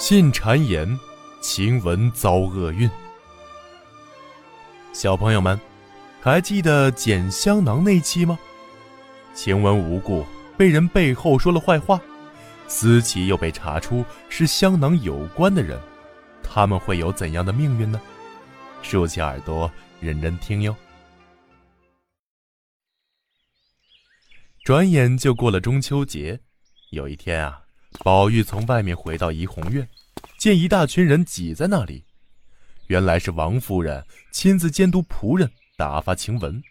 信谗言，晴雯遭厄运。小朋友们，还记得捡香囊那期吗？晴雯无故被人背后说了坏话，思琪又被查出是香囊有关的人，他们会有怎样的命运呢？竖起耳朵，认真听哟。转眼就过了中秋节，有一天啊，宝玉从外面回到怡红院，见一大群人挤在那里，原来是王夫人亲自监督仆人打发晴雯。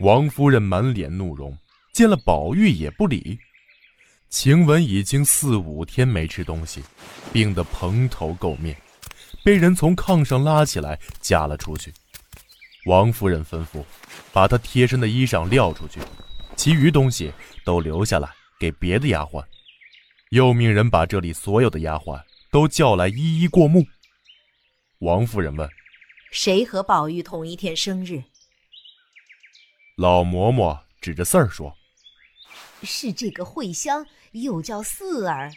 王夫人满脸怒容，见了宝玉也不理。晴雯已经四五天没吃东西，病得蓬头垢面，被人从炕上拉起来架了出去。王夫人吩咐，把她贴身的衣裳撂出去。其余东西都留下来给别的丫鬟，又命人把这里所有的丫鬟都叫来一一过目。王夫人问：“谁和宝玉同一天生日？”老嬷嬷指着四儿说：“是这个慧香，又叫四儿。”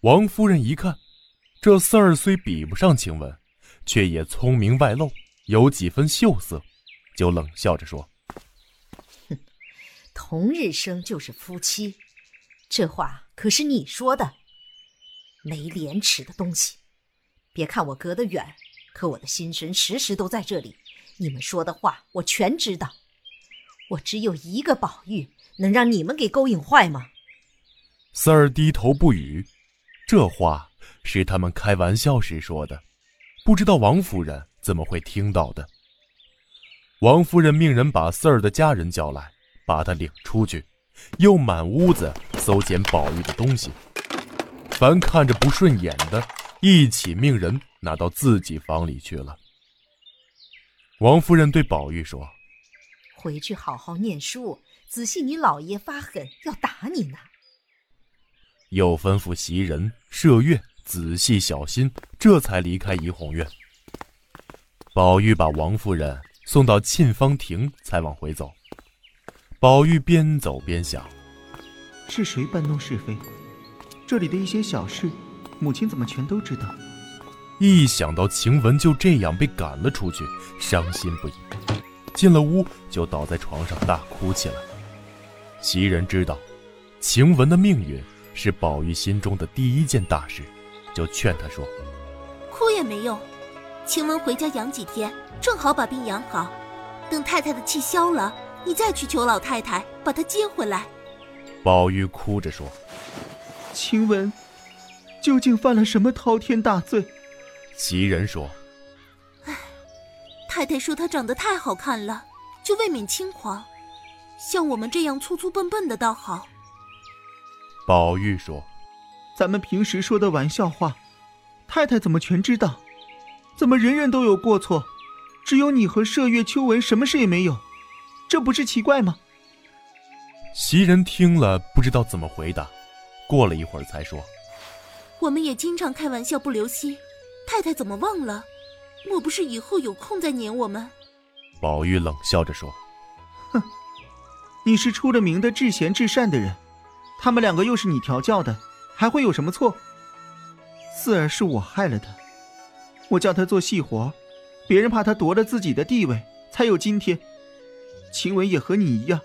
王夫人一看，这四儿虽比不上晴雯，却也聪明外露，有几分秀色，就冷笑着说。哼同日生就是夫妻，这话可是你说的。没廉耻的东西！别看我隔得远，可我的心神时时都在这里。你们说的话我全知道。我只有一个宝玉，能让你们给勾引坏吗？四儿低头不语。这话是他们开玩笑时说的，不知道王夫人怎么会听到的。王夫人命人把四儿的家人叫来。把他领出去，又满屋子搜捡宝玉的东西，凡看着不顺眼的，一起命人拿到自己房里去了。王夫人对宝玉说：“回去好好念书，仔细你老爷发狠要打你呢。”又吩咐袭人、麝月仔细小心，这才离开怡红院。宝玉把王夫人送到沁芳亭，才往回走。宝玉边走边想：“是谁搬弄是非？这里的一些小事，母亲怎么全都知道？”一想到晴雯就这样被赶了出去，伤心不已。进了屋就倒在床上大哭起来。袭人知道晴雯的命运是宝玉心中的第一件大事，就劝她说：“哭也没用，晴雯回家养几天，正好把病养好。等太太的气消了。”你再去求老太太把她接回来。宝玉哭着说：“晴雯究竟犯了什么滔天大罪？”袭人说：“哎，太太说她长得太好看了，就未免轻狂。像我们这样粗粗笨笨的倒好。”宝玉说：“咱们平时说的玩笑话，太太怎么全知道？怎么人人都有过错，只有你和麝月、秋纹什么事也没有？”这不是奇怪吗？袭人听了不知道怎么回答，过了一会儿才说：“我们也经常开玩笑不留心，太太怎么忘了？莫不是以后有空再撵我们？”宝玉冷笑着说：“哼，你是出了名的至贤至善的人，他们两个又是你调教的，还会有什么错？四儿是我害了他，我叫他做细活，别人怕他夺了自己的地位，才有今天。”晴雯也和你一样，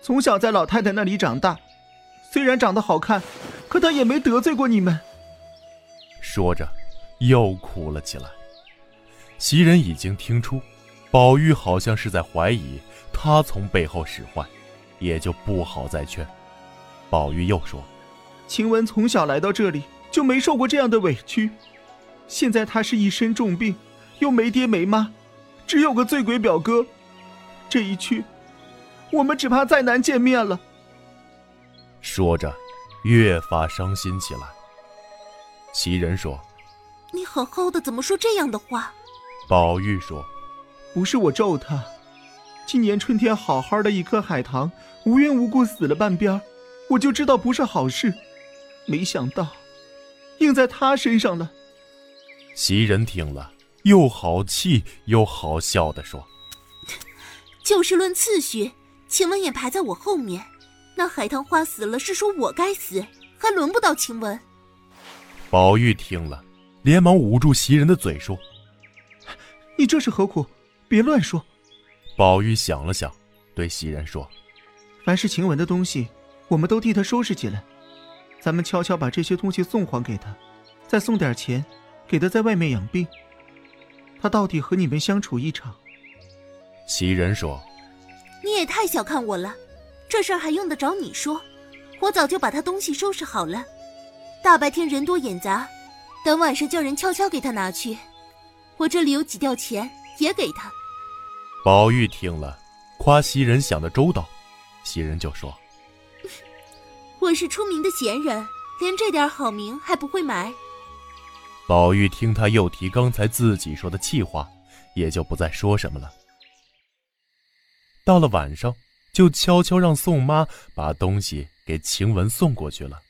从小在老太太那里长大，虽然长得好看，可她也没得罪过你们。说着，又哭了起来。袭人已经听出，宝玉好像是在怀疑他从背后使坏，也就不好再劝。宝玉又说：“晴雯从小来到这里就没受过这样的委屈，现在她是一身重病，又没爹没妈，只有个醉鬼表哥。”这一去，我们只怕再难见面了。说着，越发伤心起来。袭人说：“你好好的，怎么说这样的话？”宝玉说：“不是我咒他，今年春天好好的一颗海棠，无缘无故死了半边，我就知道不是好事。没想到，应在他身上了。”袭人听了，又好气又好笑的说。就事论次序，晴雯也排在我后面。那海棠花死了，是说我该死，还轮不到晴雯。宝玉听了，连忙捂住袭人的嘴说：“你这是何苦？别乱说。”宝玉想了想，对袭人说：“凡是晴雯的东西，我们都替她收拾起来。咱们悄悄把这些东西送还给她，再送点钱，给她在外面养病。她到底和你们相处一场。”袭人说：“你也太小看我了，这事儿还用得着你说？我早就把他东西收拾好了。”大白天人多眼杂，等晚上叫人悄悄给他拿去。我这里有几吊钱，也给他。宝玉听了，夸袭人想得周到。袭人就说：“我是出名的闲人，连这点好名还不会买。”宝玉听他又提刚才自己说的气话，也就不再说什么了。到了晚上，就悄悄让宋妈把东西给晴雯送过去了。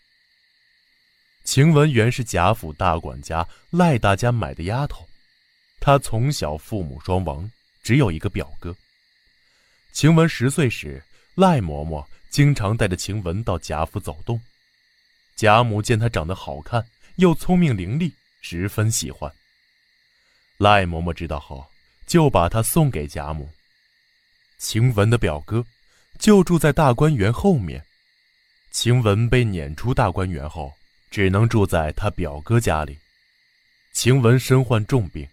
晴雯原是贾府大管家赖大家买的丫头，她从小父母双亡，只有一个表哥。晴雯十岁时，赖嬷嬷经常带着晴雯到贾府走动，贾母见她长得好看，又聪明伶俐，十分喜欢。赖嬷嬷知道后，就把她送给贾母。晴雯的表哥就住在大观园后面，晴雯被撵出大观园后。只能住在他表哥家里。晴雯身患重病，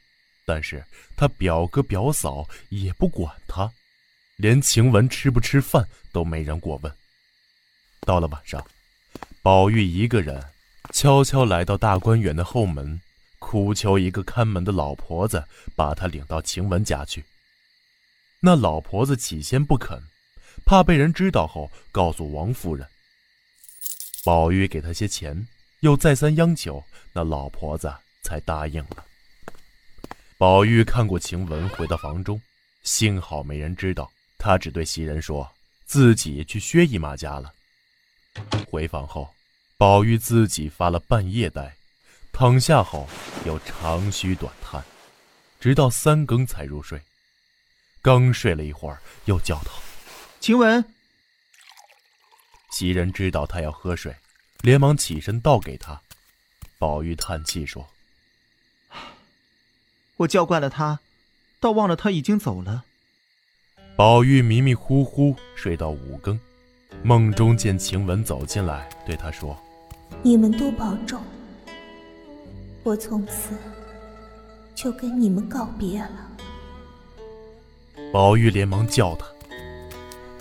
但是他表哥表嫂也不管他，连晴雯吃不吃饭都没人过问。到了晚上，宝玉一个人悄悄来到大观园的后门，苦求一个看门的老婆子把他领到晴雯家去。那老婆子起先不肯，怕被人知道后告诉王夫人。宝玉给他些钱。又再三央求，那老婆子才答应了。宝玉看过晴雯，回到房中，幸好没人知道。他只对袭人说：“自己去薛姨妈家了。”回房后，宝玉自己发了半夜呆，躺下后又长吁短叹，直到三更才入睡。刚睡了一会儿，又叫道：“晴雯。”袭人知道他要喝水。连忙起身倒给他，宝玉叹气说：“我叫惯了他，倒忘了他已经走了。”宝玉迷迷糊糊睡到五更，梦中见晴雯走进来，对他说：“你们多保重，我从此就跟你们告别了。”宝玉连忙叫他。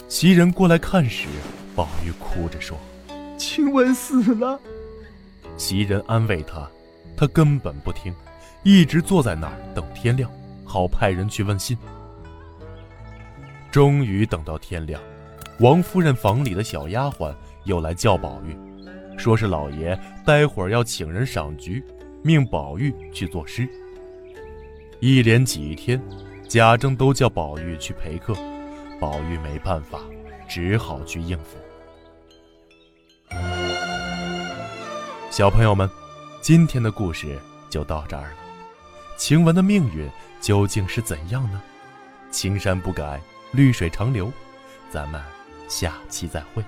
袭人过来看时，宝玉哭着说。晴雯死了，袭人安慰他，他根本不听，一直坐在那儿等天亮，好派人去问信。终于等到天亮，王夫人房里的小丫鬟又来叫宝玉，说是老爷待会儿要请人赏菊，命宝玉去作诗。一连几天，贾政都叫宝玉去陪客，宝玉没办法，只好去应付。小朋友们，今天的故事就到这儿了。晴雯的命运究竟是怎样呢？青山不改，绿水长流。咱们下期再会。